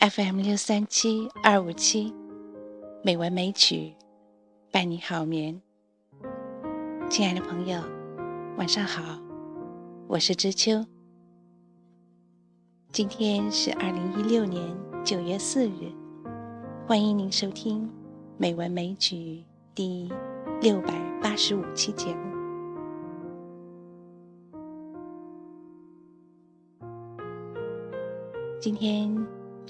FM 六三七二五七，美文美曲伴你好眠。亲爱的朋友，晚上好，我是知秋。今天是二零一六年九月四日，欢迎您收听《美文美曲》第六百八十五期节目。今天。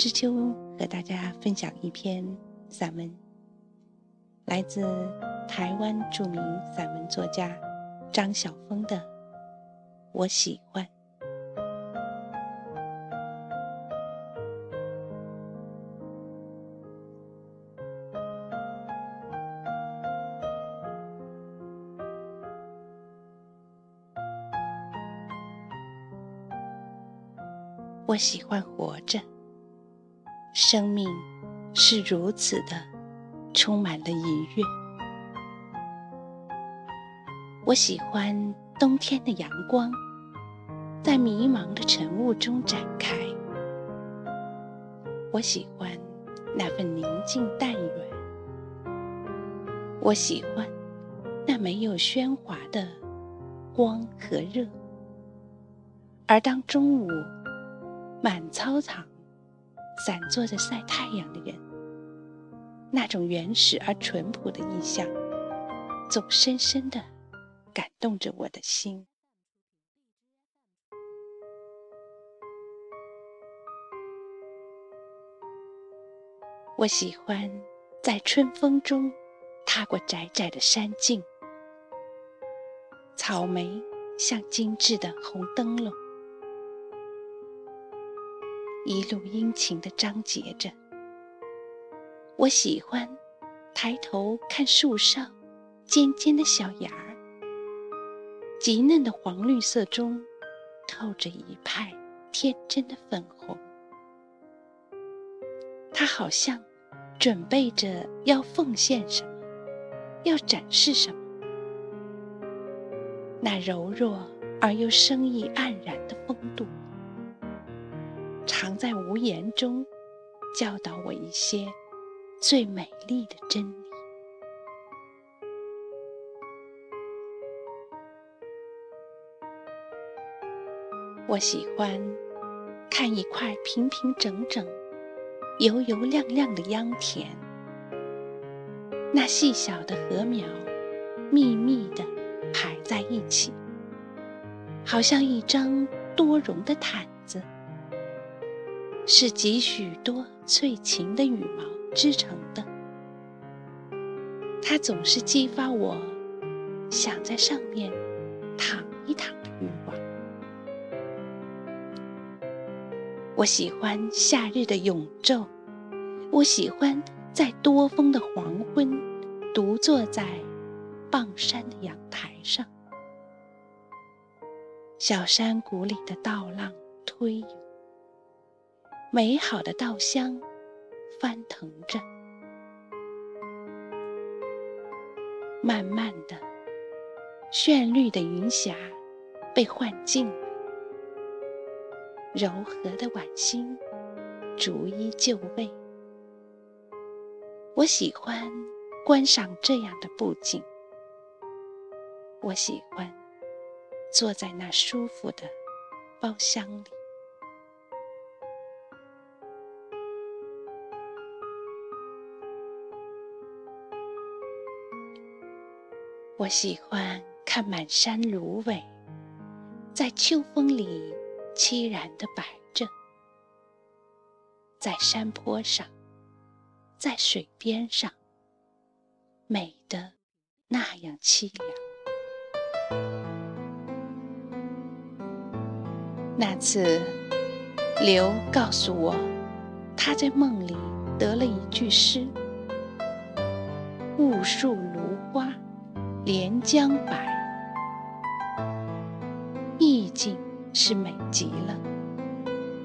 知秋和大家分享一篇散文，来自台湾著名散文作家张晓峰的《我喜欢》。我喜欢活着。生命是如此的充满了愉悦。我喜欢冬天的阳光，在迷茫的晨雾中展开。我喜欢那份宁静淡远。我喜欢那没有喧哗的光和热。而当中午满操场。散坐着晒太阳的人，那种原始而淳朴的意象，总深深的感动着我的心。我喜欢在春风中踏过窄窄的山径，草莓像精致的红灯笼。一路殷勤地张结着。我喜欢抬头看树上尖尖的小芽儿，极嫩的黄绿色中透着一派天真的粉红。它好像准备着要奉献什么，要展示什么。那柔弱而又生意盎然的风度。常在无言中，教导我一些最美丽的真理。我喜欢看一块平平整整、油油亮亮的秧田，那细小的禾苗密密的排在一起，好像一张多绒的毯子。是集许多翠禽的羽毛织成的，它总是激发我想在上面躺一躺的欲望。我喜欢夏日的永昼，我喜欢在多风的黄昏，独坐在傍山的阳台上，小山谷里的稻浪推涌。美好的稻香翻腾着，慢慢的，绚丽的云霞被唤尽了，柔和的晚星逐一就位。我喜欢观赏这样的布景，我喜欢坐在那舒服的包厢里。我喜欢看满山芦苇，在秋风里凄然地摆着，在山坡上，在水边上，美得那样凄凉。那次，刘告诉我，他在梦里得了一句诗：“雾树芦花。”连江白，意境是美极了，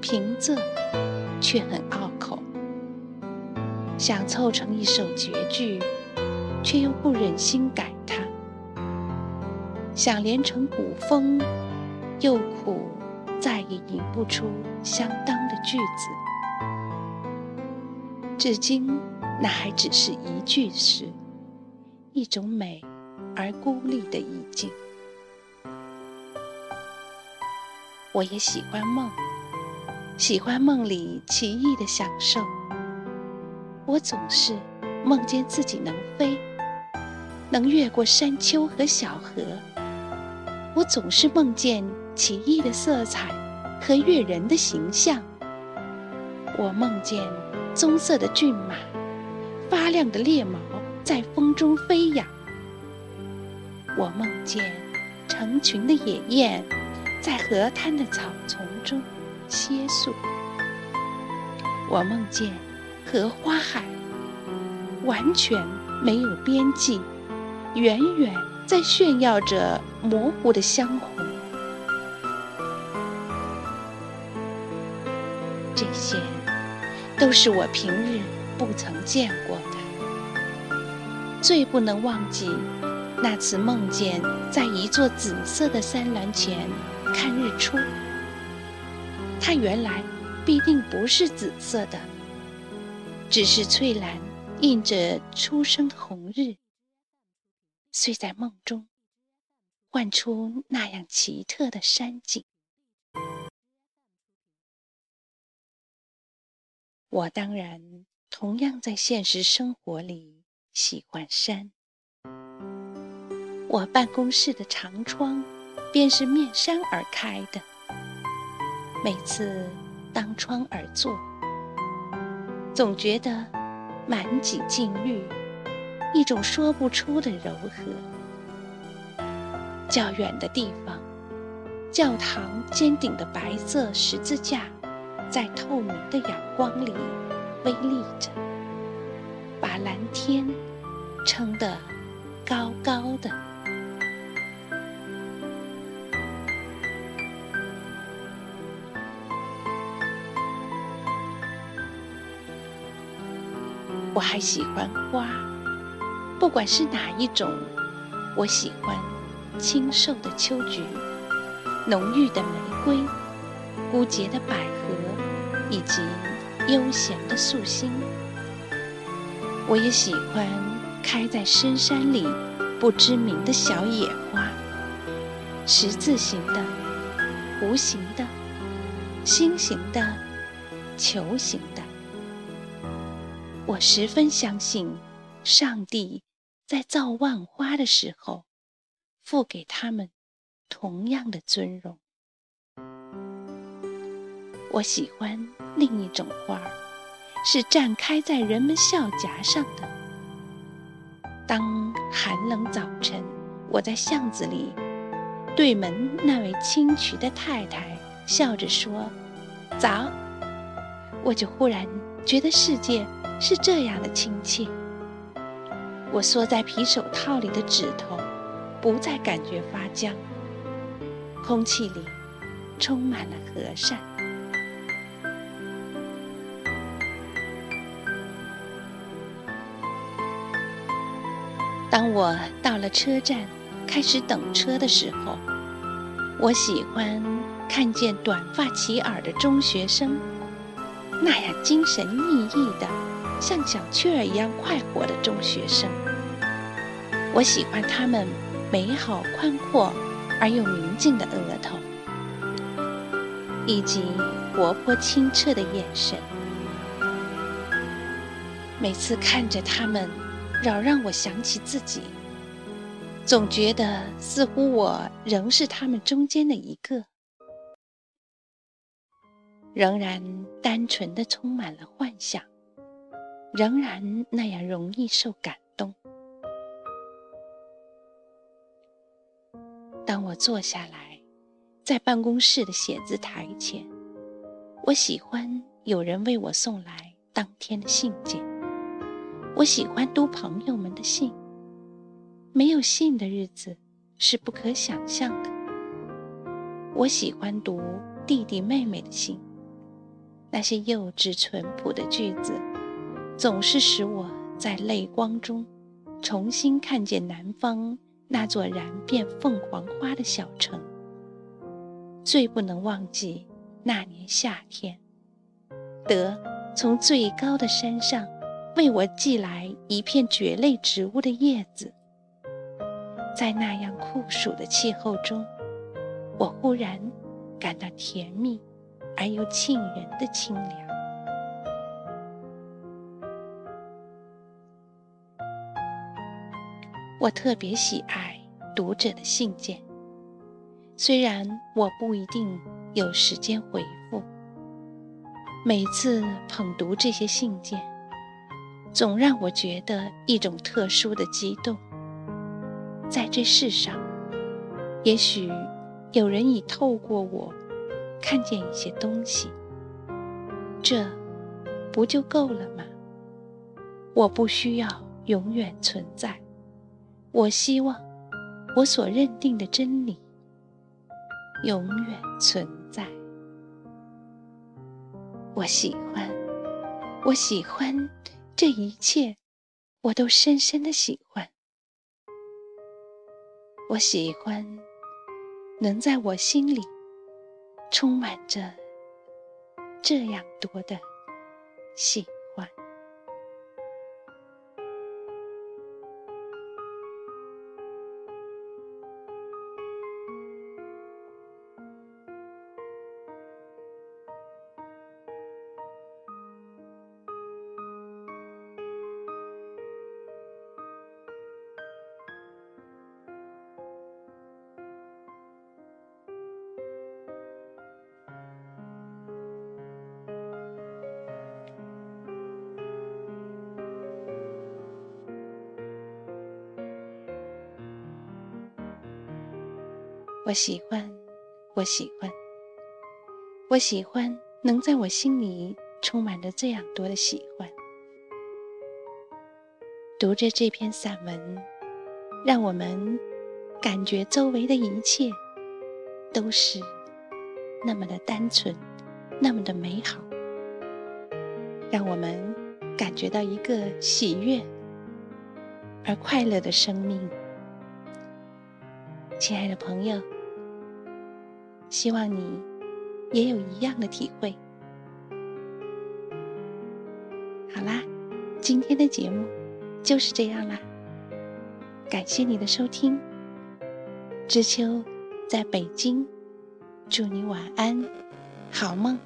平仄却很拗口。想凑成一首绝句，却又不忍心改它；想连成古风，又苦再也吟不出相当的句子。至今那还只是一句诗，一种美而孤立的意境。我也喜欢梦，喜欢梦里奇异的享受。我总是梦见自己能飞，能越过山丘和小河。我总是梦见奇异的色彩和悦人的形象。我梦见棕色的骏马，发亮的猎毛在风中飞扬。我梦见成群的野雁在河滩的草丛中歇宿。我梦见。荷花海完全没有边际，远远在炫耀着模糊的香红。这些都是我平日不曾见过的。最不能忘记那次梦见在一座紫色的山峦前看日出，它原来必定不是紫色的。只是翠蓝映着初升的红日，睡在梦中幻出那样奇特的山景。我当然同样在现实生活里喜欢山。我办公室的长窗便是面山而开的，每次当窗而坐。总觉得满景尽绿，一种说不出的柔和。较远的地方，教堂尖顶的白色十字架在透明的阳光里微立着，把蓝天撑得高高的。我还喜欢花，不管是哪一种。我喜欢清瘦的秋菊，浓郁的玫瑰，孤洁的百合，以及悠闲的素心。我也喜欢开在深山里不知名的小野花，十字形的，弧形的，心形的，球形的。我十分相信，上帝在造万花的时候，付给他们同样的尊荣。我喜欢另一种花儿，是绽开在人们笑颊上的。当寒冷早晨，我在巷子里，对门那位清渠的太太笑着说：“早。”我就忽然觉得世界。是这样的亲切。我缩在皮手套里的指头，不再感觉发僵。空气里充满了和善。当我到了车站，开始等车的时候，我喜欢看见短发齐耳的中学生，那样精神奕奕的。像小雀儿一样快活的中学生，我喜欢他们美好宽阔而又明净的额头，以及活泼清澈的眼神。每次看着他们，扰让我想起自己，总觉得似乎我仍是他们中间的一个，仍然单纯的充满了幻想。仍然那样容易受感动。当我坐下来，在办公室的写字台前，我喜欢有人为我送来当天的信件。我喜欢读朋友们的信。没有信的日子是不可想象的。我喜欢读弟弟妹妹的信，那些幼稚淳朴的句子。总是使我在泪光中重新看见南方那座燃遍凤凰花的小城。最不能忘记那年夏天，德从最高的山上为我寄来一片蕨类植物的叶子。在那样酷暑的气候中，我忽然感到甜蜜而又沁人的清凉。我特别喜爱读者的信件，虽然我不一定有时间回复。每次捧读这些信件，总让我觉得一种特殊的激动。在这世上，也许有人已透过我看见一些东西，这不就够了吗？我不需要永远存在，我希望我所认定的真理永远存在。我喜欢，我喜欢这一切，我都深深的喜欢。我喜欢能在我心里充满着这样多的喜。我喜欢，我喜欢，我喜欢能在我心里充满着这样多的喜欢。读着这篇散文，让我们感觉周围的一切都是那么的单纯，那么的美好，让我们感觉到一个喜悦而快乐的生命。亲爱的朋友。希望你也有一样的体会。好啦，今天的节目就是这样啦。感谢你的收听，知秋在北京，祝你晚安，好梦。